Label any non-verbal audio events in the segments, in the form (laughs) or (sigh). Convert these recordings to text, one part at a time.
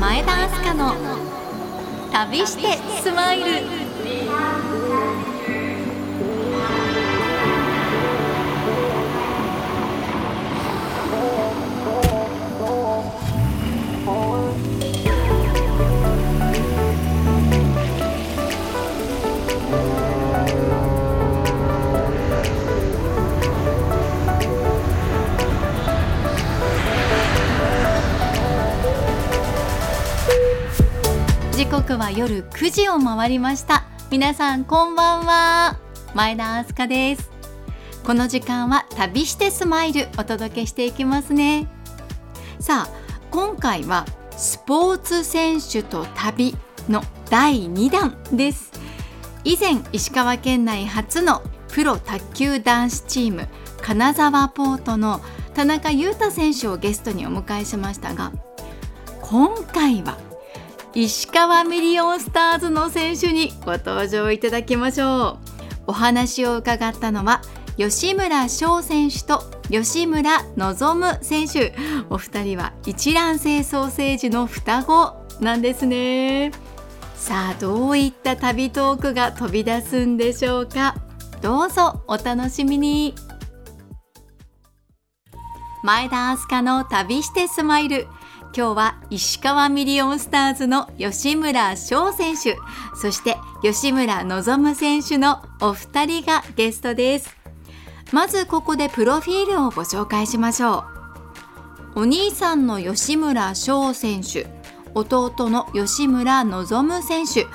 前田明日香の旅してスマイル。時刻は夜9時を回りました。皆さんこんばんは。前田明日香です。この時間は旅してスマイルお届けしていきますね。さあ今回はスポーツ選手と旅の第2弾です。以前石川県内初のプロ卓球男子チーム金沢ポートの田中裕太選手をゲストにお迎えしましたが今回は石川ミリオンスターズの選手にご登場いただきましょう。お話を伺ったのは吉村翔選手と吉村望選手。お二人は一卵性ソーセージの双子なんですね。さあどういった旅トークが飛び出すんでしょうか。どうぞお楽しみに。前田明日香の旅してスマイル。今日は石川ミリオンスターズの吉村翔選手そして吉村望選手のお二人がゲストです。まずここでプロフィールをご紹介しましょう。お兄さんの吉村翔選手弟の吉村望選手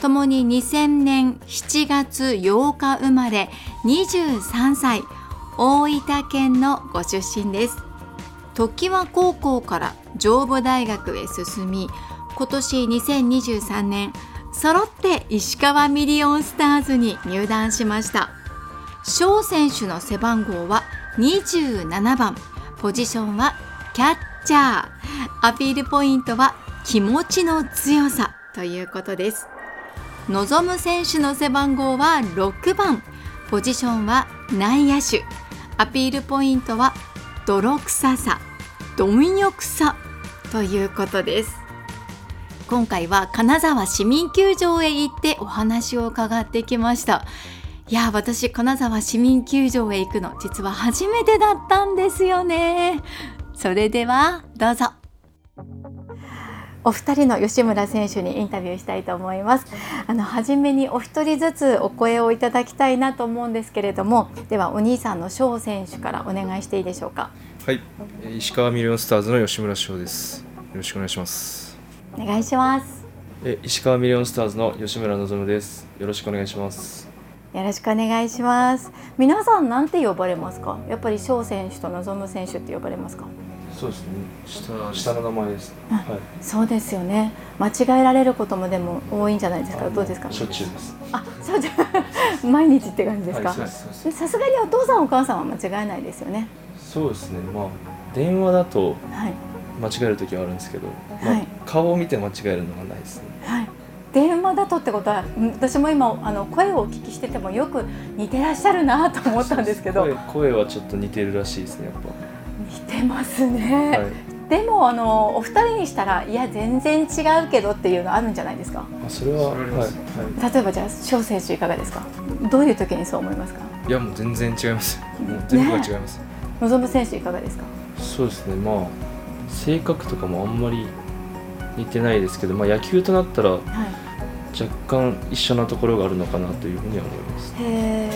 ともに2000年7月8日生まれ23歳大分県のご出身です。常盤高校から上武大学へ進み今年2023年揃って石川ミリオンスターズに入団しました。翔選手の背番号は27番。ポジションはキャッチャー。アピールポイントは気持ちの強さ。ということです。望む選手の背番号は6番。ポジションは内野手。アピールポイントは泥臭さ。貪欲さということです。今回は金沢市民球場へ行ってお話を伺ってきました。いや私金沢市民球場へ行くの実は初めてだったんですよね。それではどうぞ。お二人の吉村選手にインタビューしたいと思います。あの初めにお一人ずつお声をいただきたいなと思うんですけれどもではお兄さんの翔選手からお願いしていいでしょうか。はい。石川ミリオンスターズの吉村翔です。よろしくお願いします。お願いします。え石川ミリオンスターズの吉村望です。よろしくお願いします。よろしくお願いします。皆さんなんて呼ばれますか？やっぱり翔選手と望選手って呼ばれますか？そうですね。下下の名前です、はい、そうですよね。間違えられることもでも多いんじゃないですか？どうですか？しょっちゅうです。あしょっちゅう (laughs) 毎日って感じですか？さすがにお父さんお母さんは間違えないですよねそうですね。まあ電話だと間違える時はあるんですけど、はい、まあ、顔を見て間違えるのはないですね、はい。電話だとってことは私も今あの声をお聞きしててもよく似てらっしゃるなと思ったんですけど。声はちょっと似てるらしいですねやっぱ。似てますね、はい、でもあのお二人にしたらいや全然違うけどっていうのあるんじゃないですか？あそれは、はい。はい、例えばじゃあ翔選手いかがですか？どういう時にそう思いますか？いやもう全然違います。もう全部が違います、ね望選手いかがですか？そうですね。まあ性格とかもあんまり似てないですけど、まあ、野球となったら、若干一緒なところがあるのかなというふうには思います。へ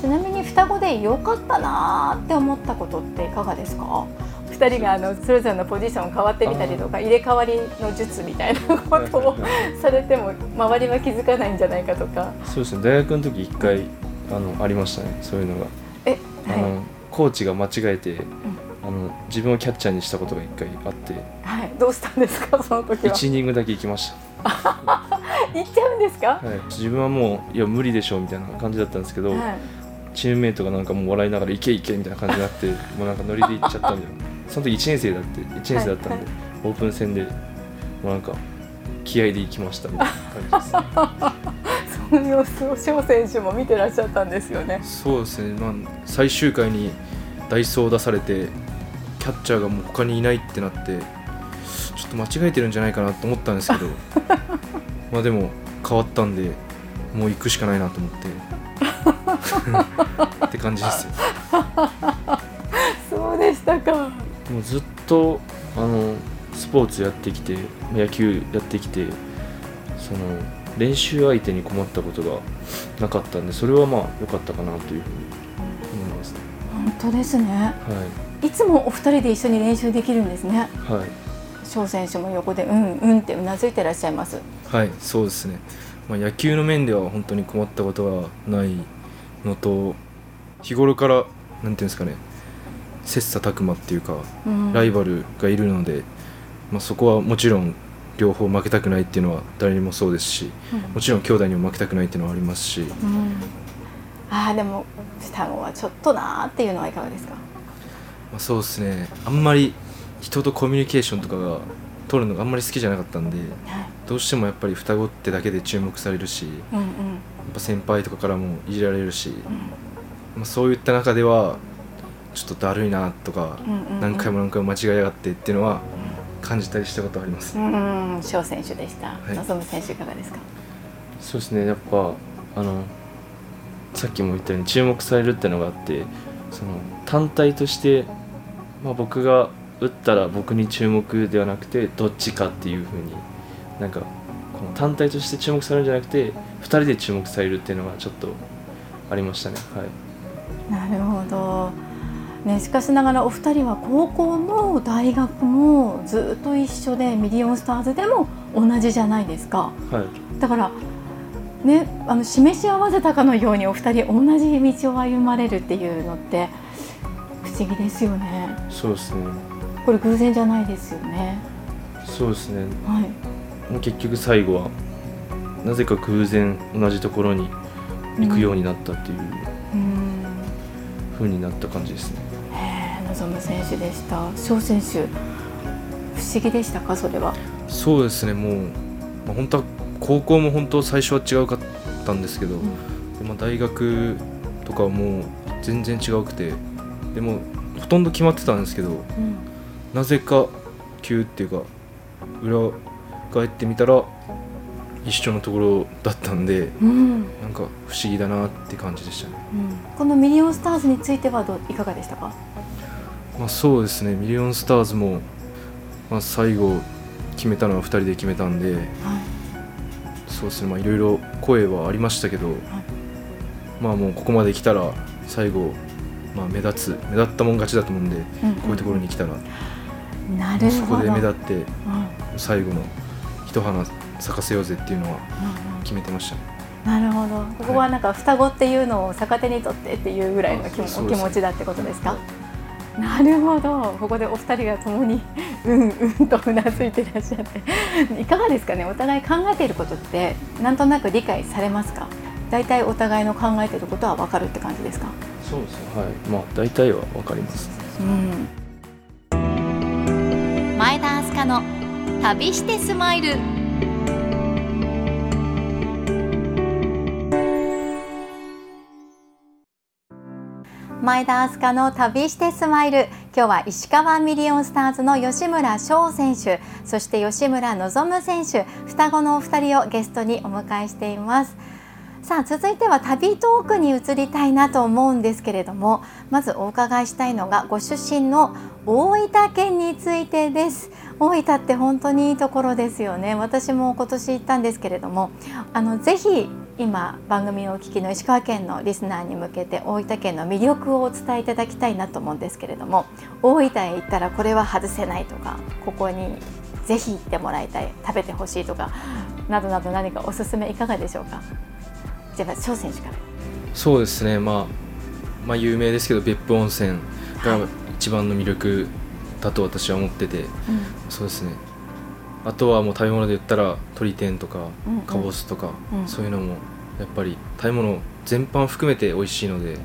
ちなみに双子で良かったなって思ったことっていかがですか？2人があのそれぞれのポジション変わってみたりとか入れ替わりの術みたいなことをされても周りは気づかないんじゃないかとか。そうですね。大学の時一回あのありましたね。そういうのが。え、あの、コーチが間違えて、うん、あの自分をキャッチャーにしたことが一回あって、はい、どうしたんですか？(laughs) その時は。1イニングだけ行きました。(laughs) 行っちゃうんですか、はい、自分はもういや無理でしょうみたいな感じだったんですけど、はい、チームメイトがなんかもう笑いながら「行け行け」みたいな感じになって (laughs) もうなんかノリで行っちゃったみたいな。その時1年生だって1年生だったんで、はい。はい、オープン戦でもうなんか気合で行きましたみたいな感じですその様子を翔選手も見てらっしゃったんですよねそうですね、まあ、最終回にダイソー出されてキャッチャーがもう他にいないってなってちょっとと間違えてるんじゃないかなと思ったんですけど (laughs) まあでも変わったんでもう行くしかないなと思って。(laughs) って感じですよ。そうでしたか。もうずっとあのスポーツやってきて野球やってきてその練習相手に困ったことがなかったんでそれはまあ良かったかなというふうに思います、ね、本当ですね、はい、いつもお二人で一緒に練習できるんですね。はい。翔選手も横でうんうんってうなずいてらっしゃいます。はいそうですね、まあ、野球の面では本当に困ったことはないのと日頃からなんていうんですかね切磋琢磨っていうか、うん、ライバルがいるので、まあ、そこはもちろん両方負けたくないっていうのは誰にもそうですし、うん、もちろん兄弟にも負けたくないっていうのはありますし、うん、ああでも双子はちょっとなーっていうのはいかがですか、まあ、そうですね。あんまり人とコミュニケーションとかが取るのがあんまり好きじゃなかったんで、はい、どうしてもやっぱり双子ってだけで注目されるし、うんうん、やっぱ先輩とかからもいじられるし、うん、まあ、そういった中ではちょっとだるいなとか、うんうんうん、何回も何回も間違いやがってっていうのは感じたりしたことあります。うん、翔選手でした。はい、望選手いかがですか？そうですね。やっぱあのさっきも言ったように注目されるっていうのがあって、その単体としてまあ僕が打ったら僕に注目ではなくてどっちかっていうふうになんかこの単体として注目されるんじゃなくて2人で注目されるっていうのがちょっとありましたね。はい。なるほど。ね、しかしながらお二人は高校も大学もずっと一緒でミリオンスターズでも同じじゃないですか、はい、だからねあの示し合わせたかのようにお二人同じ道を歩まれるっていうのって不思議ですよね。そうですね。これ偶然じゃないですよね。そうですね、はい、結局最後はなぜか偶然同じところに行くようになったっていう、うん、ふうになった感じですね望選手でした。翔選手不思議でしたか？それは。そうですね。もう、まあ、本当は高校も本当最初は違うかったんですけど、うん、まあ、大学とかはもう全然違うくてでもほとんど決まってたんですけど、うん、なぜか急っていうか裏返ってみたら一緒のところだったんで、うん、なんか不思議だなって感じでしたね、うん、このミリオンスターズについてはどういかがでしたか？まあ、そうですね。ミリオンスターズも、まあ、最後決めたのは2人で決めたんで、はい、そうですね。まあいろいろ声はありましたけど、はい、まあもうここまで来たら最後、まあ、目立つ目立ったもん勝ちだと思うんで、うんうん、こういうところに来たら。なるそこで目立って、うん、最後の一花咲かせようぜっていうのは決めてましたね。なるほど。ここはなんか双子っていうのを逆手にとってっていうぐらいの気,、お気持ちだってことですか？なるほど。ここでお二人が共に (laughs) うんうんとうなずいてらっしゃって。いかがですかね？お互い考えていることってなんとなく理解されますか？大体お互いの考えていることは分かるって感じですか？そうですね。はい。まあ大体は分かります、うん、前田明日香の旅してスマイル前田明日香の旅してスマイル。今日は石川ミリオンスターズの吉村翔選手。そして吉村望選手。双子のお二人をゲストにお迎えしています。さあ続いては旅トークに移りたいなと思うんですけれども。まずお伺いしたいのがご出身の大分県についてです。大分って本当にいいところですよね。私も今年行ったんですけれども。あのぜひ今番組をお聞きの石川県のリスナーに向けて大分県の魅力をお伝えいただきたいなと思うんですけれども大分へ行ったらこれは外せないとかここにぜひ行ってもらいたい食べてほしいとかなどなど何かおすすめいかがでしょうか？じゃあ翔選手から。そうですね、まあ、まあ有名ですけど別府温泉が一番の魅力だと私は思ってて、はい、そうですねあとはもう食べ物で言ったら鶏天とかかぼすとか、うん。うん、そういうのもやっぱり食べ物全般含めて美味しいのでや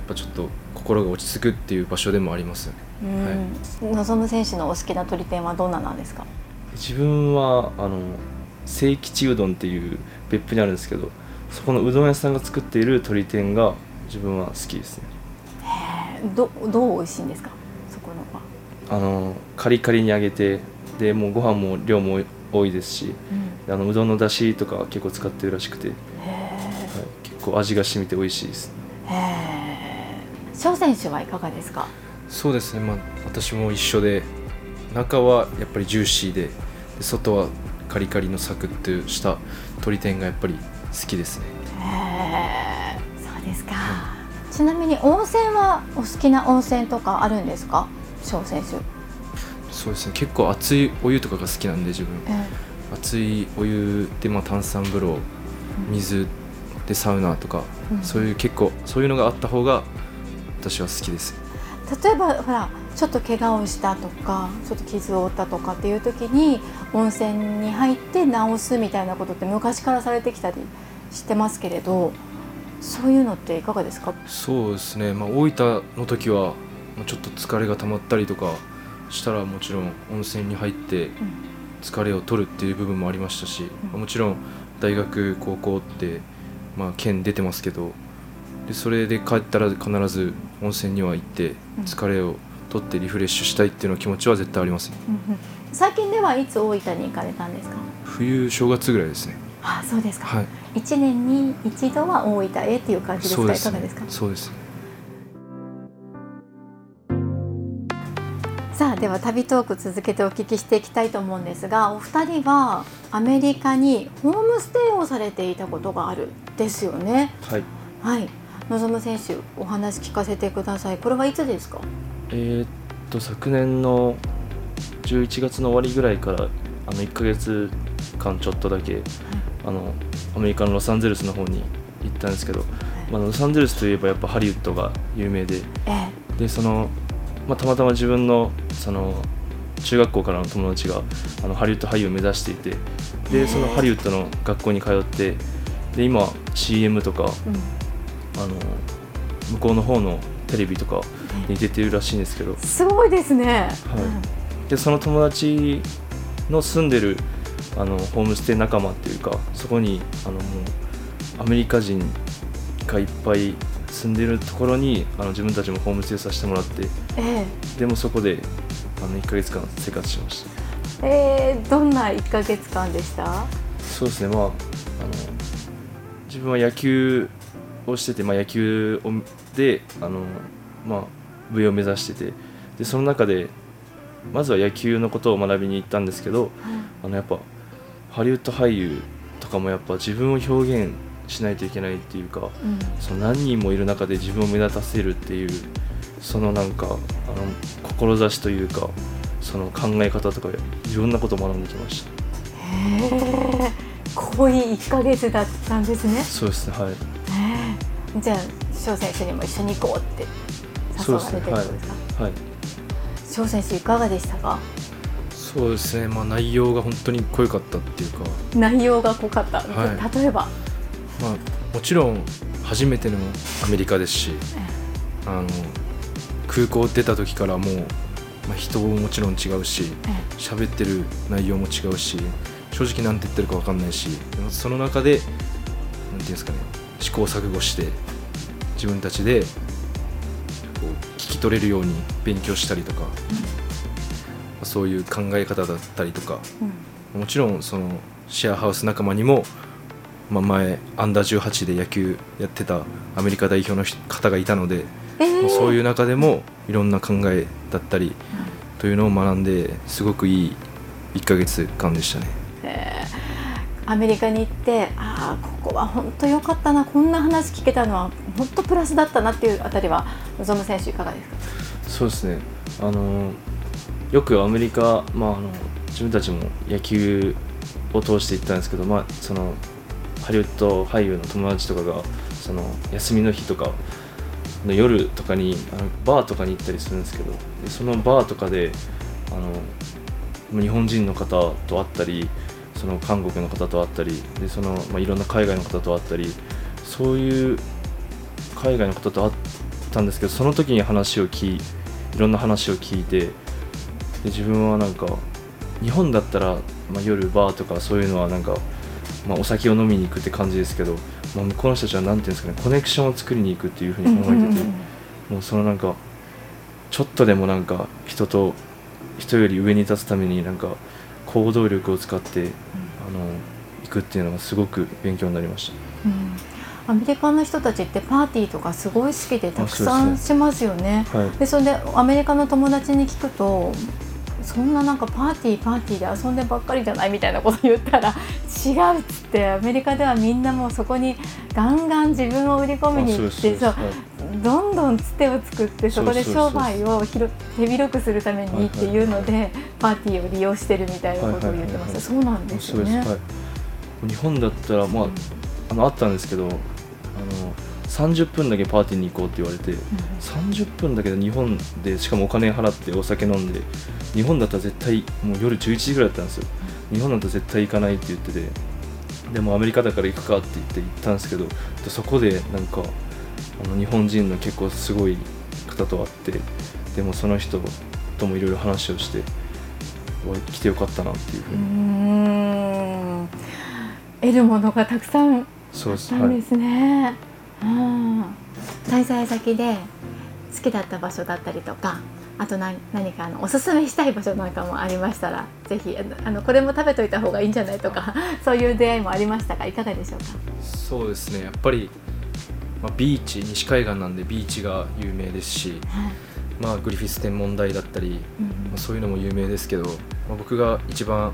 っぱちょっと心が落ち着くっていう場所でもあります。よね、はい、望選手のお好きな鶏天はどんななんですか？自分はあの聖吉うどんっていう別府にあるんですけどそこのうどん屋さんが作っている鶏天が自分は好きですね。へえどどう美味しいんですか？そこのは。あのカリカリに揚げてでもうご飯も量も多いですし、うん、あのうどんのだしとか結構使ってるらしくて、はい、結構味が染みて美味しいです。翔選手はいかがですか？そうですね、まあ、私も一緒で中はやっぱりジューシーで外はカリカリのサクッとした鶏天がやっぱり好きですね。そうですか、ちなみに温泉はお好きな温泉とかあるんですか？翔選手そうですね。結構熱いお湯とかが好きなんで自分、えー、熱いお湯で、まあ、炭酸風呂水でサウナとか、うん、そういう結構そういうのがあった方が私は好きです。例えばほらちょっと怪我をしたとかちょっと傷を負ったとかっていう時に温泉に入って治すみたいなことって昔からされてきたりしてますけれどそういうのっていかがですか？そうですね、まあ、大分の時はちょっと疲れが溜まったりとかしたらもちろん温泉に入って疲れを取るっていう部分もありましたし、うん、もちろん大学高校って、まあ、県出てますけどでそれで帰ったら必ず温泉には行って疲れを取ってリフレッシュしたいっていうの気持ちは絶対ありますね、うんうん、最近ではいつ大分に行かれたんですか？冬正月ぐらいですね。あそうですか、はい、1年に一度は大分へっていう感じですか、ね、いかがですか？そうですさあでは旅トーク続けてお聞きしていきたいと思うんですがお二人はアメリカにホームステイをされていたことがあるですよね。はい、はい、望選手お話聞かせてください。これはいつですか？えー、っと昨年の11月の終わりぐらいからあの1か月間ちょっとだけ、はい、あのアメリカのロサンゼルスの方に行ったんですけど、はい、まあ、ロサンゼルスといえばやっぱハリウッドが有名で、ええ、でそのまあ、たまたま自分のその中学校からの友達があのハリウッド俳優を目指していてでそのハリウッドの学校に通ってで今 CM とか、うん、あの向こうの方のテレビとかに出てるらしいんですけど。すごいですね、はい、でその友達の住んでるあのホームステイ仲間っていうかそこにあのもうアメリカ人がいっぱい住んでるところにあの自分たちもホームステイさせてもらって、えでもそこであの1か月間生活しました。えー、どんな1か月間でした？そうですねまああの自分は野球をしてて、まあ、野球をであの、まあ、部を目指しててでその中でまずは野球のことを学びに行ったんですけど、うん、あのやっぱハリウッド俳優とかもやっぱ自分を表現しないといけないっていうか、うん、その何人もいる中で自分を目立たせるっていうそのなんかあの志というかその考え方とかいろんなことを学んできました。へえ濃い1か月だったんですね。そうですねはい。じゃあ翔選手にも一緒に行こうって誘われてるんですか？はい、翔、選手いかがでしたか？そうですねまあ内容が本当に濃かったっていうか。内容が濃かった、はい、例えばまあ、もちろん初めてのアメリカですし、あの空港出た時からもう、まあ、人ももちろん違うし喋ってる内容も違うし正直何て言ってるか分かんないしその中で何て言うんですかね試行錯誤して自分たちでこう聞き取れるように勉強したりとか、うん、そういう考え方だったりとか、うん、もちろんそのシェアハウス仲間にもまあ、前アンダー18で野球やってたアメリカ代表の方がいたので、えー、そういう中でもいろんな考えだったりというのを学んですごくいい1か月間でしたね。えー、アメリカに行ってああここは本当良かったなこんな話聞けたのは本当プラスだったなっていうあたりは望選手いかがですか？そうですね。あのよくアメリカ、まあ、あの自分たちも野球を通して行ったんですけど、まあ、そのハリウッド俳優の友達とかがその休みの日とかの夜とかにあのバーとかに行ったりするんですけどでそのバーとかであの日本人の方と会ったりその韓国の方と会ったりでその、まあ、いろんな海外の方と会ったりそういう海外の方と会ったんですけどその時に話を聞いいろんな話を聞いてで自分はなんか日本だったら、まあ、夜バーとかそういうのはなんかまあ、お酒を飲みに行くって感じですけど、まあ、向こうの人たちは何ていうんですかねコネクションを作りに行くっていうふうに考えてて、もうそのなんかちょっとでもなんか人と人より上に立つためになんか行動力を使って、うん、あの行くっていうのがすごく勉強になりました。うん。アメリカの人たちってパーティーとかすごい好きでたくさんしますよね。そで、ねはい、それでアメリカの友達に聞くとそんななんかパーティーパーティーで遊んでばっかりじゃないみたいなこと言ったら違うっつってアメリカではみんなもうそこにガンガン自分を売り込みに行ってそうどんどんつてを作ってそこで商売を手広くするためにっていうのでパーティーを利用してるみたいなことを言ってましたそうなんですね。日本だったらまああのあったんですけどあの30分だけパーティーに行こうって言われて、うん、30分だけど日本でしかもお金払ってお酒飲んで日本だったら絶対もう夜11時ぐらいだったんですよ、日本だったら絶対行かないって言っててでもアメリカだから行くかって言って行ったんですけどそこでなんかあの日本人の結構すごい方と会ってでもその人ともいろいろ話をして来てよかったなっていうふうに。得るものがたくさんあったんですね、はい滞在先で好きだった場所だったりとかあと何何かあのおすすめしたい場所なんかもありましたらぜひあのこれも食べといた方がいいんじゃないとか (laughs) そういう出会いもありましたがいかがでしょうか？そうですね。やっぱり、まあ、ビーチ西海岸なんでビーチが有名ですし、はい、まあ、グリフィス天文台だったり、うん、まあ、そういうのも有名ですけど、まあ、僕が一番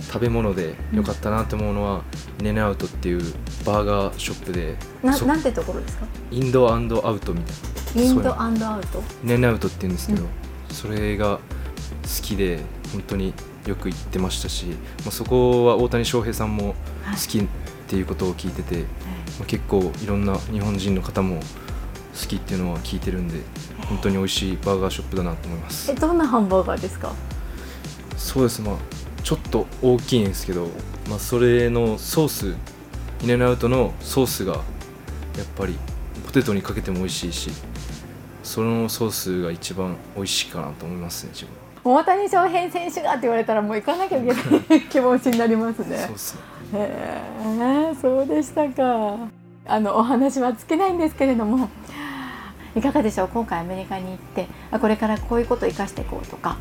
食べ物で良かったなと思うのは、うん、ネネアウトっていうバーガーショップでななんてところですか？インドアウトみたいな。インドアウトネネアウトって言うんですけど、うん、それが好きで本当によく行ってましたし、まあ、そこは大谷翔平さんも好きっていうことを聞いてて、はい、まあ、結構いろんな日本人の方も好きっていうのは聞いてるんで本当に美味しいバーガーショップだなと思います。えどんなハンバーガーですか？そうです。まあちょっと大きいんですけど、まあ、それのソースイネナウトのソースがやっぱりポテトにかけても美味しいしそのソースが一番美味しいかなと思いますね自分。大谷翔平選手がって言われたらもう行かなきゃいけない気持ちになりますね。そうそうへえそうでしたか。あのお話は尽きないんですけれどもいかがでしょう？今回アメリカに行ってこれからこういうことを生かしていこうとか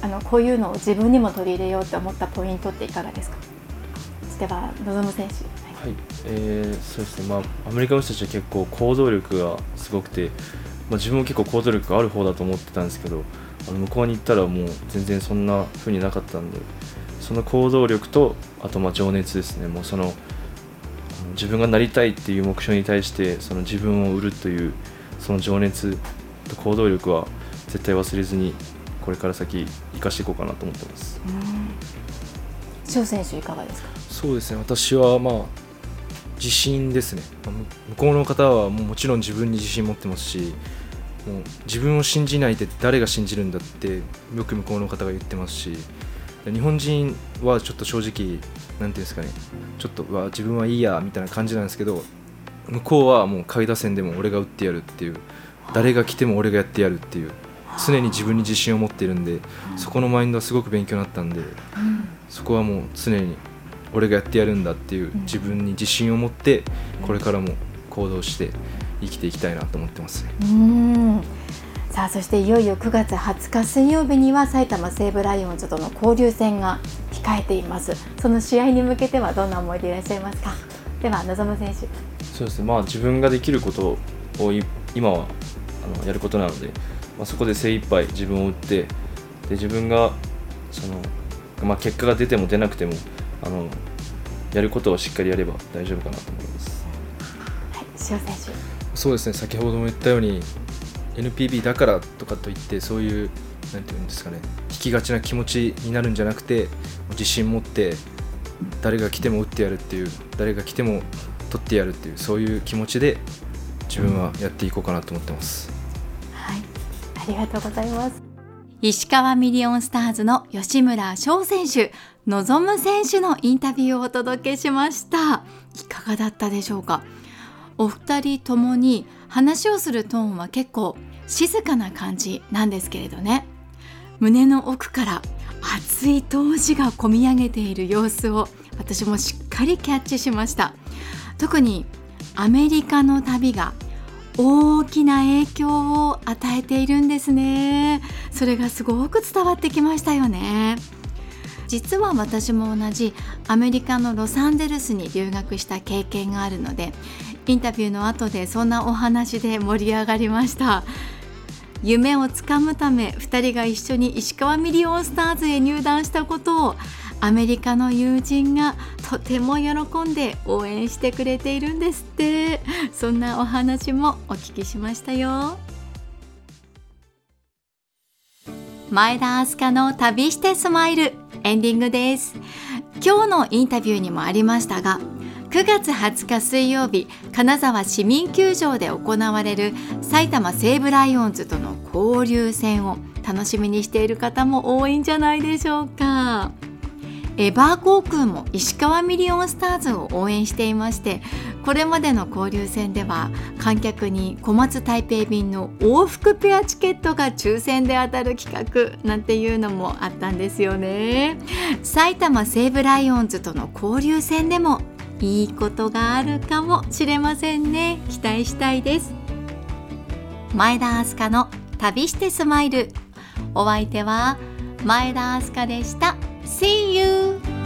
あのこういうのを自分にも取り入れようと思ったポイントっていかがですか？では望選手。はい、えー、そうですね。まあアメリカの人たちは結構行動力がすごくて、まあ、自分も結構行動力がある方だと思ってたんですけどあの向こうに行ったらもう全然そんな風になかったんでその行動力とあとまあ情熱ですね。もうその自分がなりたいっていう目標に対してその自分を売るというその情熱と行動力は絶対忘れずにこれから先生かしていこうかなと思ってます。翔選手いかがですか？そうですね。私はまあ自信ですね。向こうの方はもうもちろん自分に自信持ってますしもう自分を信じないで誰が信じるんだってよく向こうの方が言ってますし日本人はちょっと正直なんていうんですかね。ちょっとわ自分はいいやみたいな感じなんですけど向こうはもう下位打線でも俺が打ってやるっていう。誰が来ても俺がやってやるっていう。常に自分に自信を持ってるんでそこのマインドはすごく勉強になったんでそこはもう常に俺がやってやるんだっていう自分に自信を持ってこれからも行動して生きていきたいなと思ってます。ね。さあそしていよいよ9月20日水曜日には埼玉西武ライオンズとの交流戦が控えています。その試合に向けてはどんな思いでいらっしゃいますか？では望選手そうですね。まあ自分ができることを今はあのやることなので、まあ、そこで精一杯自分を打ってで自分がその、まあ、結果が出ても出なくてもあのやることをしっかりやれば大丈夫かなと思います。はい、塩選手。そうですね。先ほども言ったように NPB だからとかといってそういうなんていうんですかね。引きがちな気持ちになるんじゃなくて自信持って誰が来ても打ってやるっていう誰が来ても取ってやるっていうそういう気持ちで自分はやっていこうかなと思ってます。はい。ありがとうございます。石川ミリオンスターズの吉村翔選手望選手のインタビューをお届けしました。いかがだったでしょうか？お二人ともに話をするトーンは結構静かな感じなんですけれどね。胸の奥から熱い闘志がこみ上げている様子を私もしっかりキャッチしました特にアメリカの旅が大きな影響を与えているんですね。それがすごく伝わってきましたよね。実は私も同じアメリカのロサンゼルスに留学した経験があるのでインタビューの後でそんなお話で盛り上がりました。夢をつかむため2人が一緒に石川ミリオンスターズへ入団したことをアメリカの友人がとても喜んで応援してくれているんですって。そんなお話もお聞きしましたよ。前田明日香の旅してスマイル。エンディングです。今日のインタビューにもありましたが9月20日水曜日金沢市民球場で行われる埼玉西武ライオンズとの交流戦を楽しみにしている方も多いんじゃないでしょうか。エバー航空も石川ミリオンスターズを応援していましてこれまでの交流戦では観客に小松台北便の往復ペアチケットが抽選で当たる企画なんていうのもあったんですよね。埼玉西武ライオンズとの交流戦でもいいことがあるかもしれませんね。期待したいです。前田明日香の旅してスマイル。お相手は前田明日香でした。See you!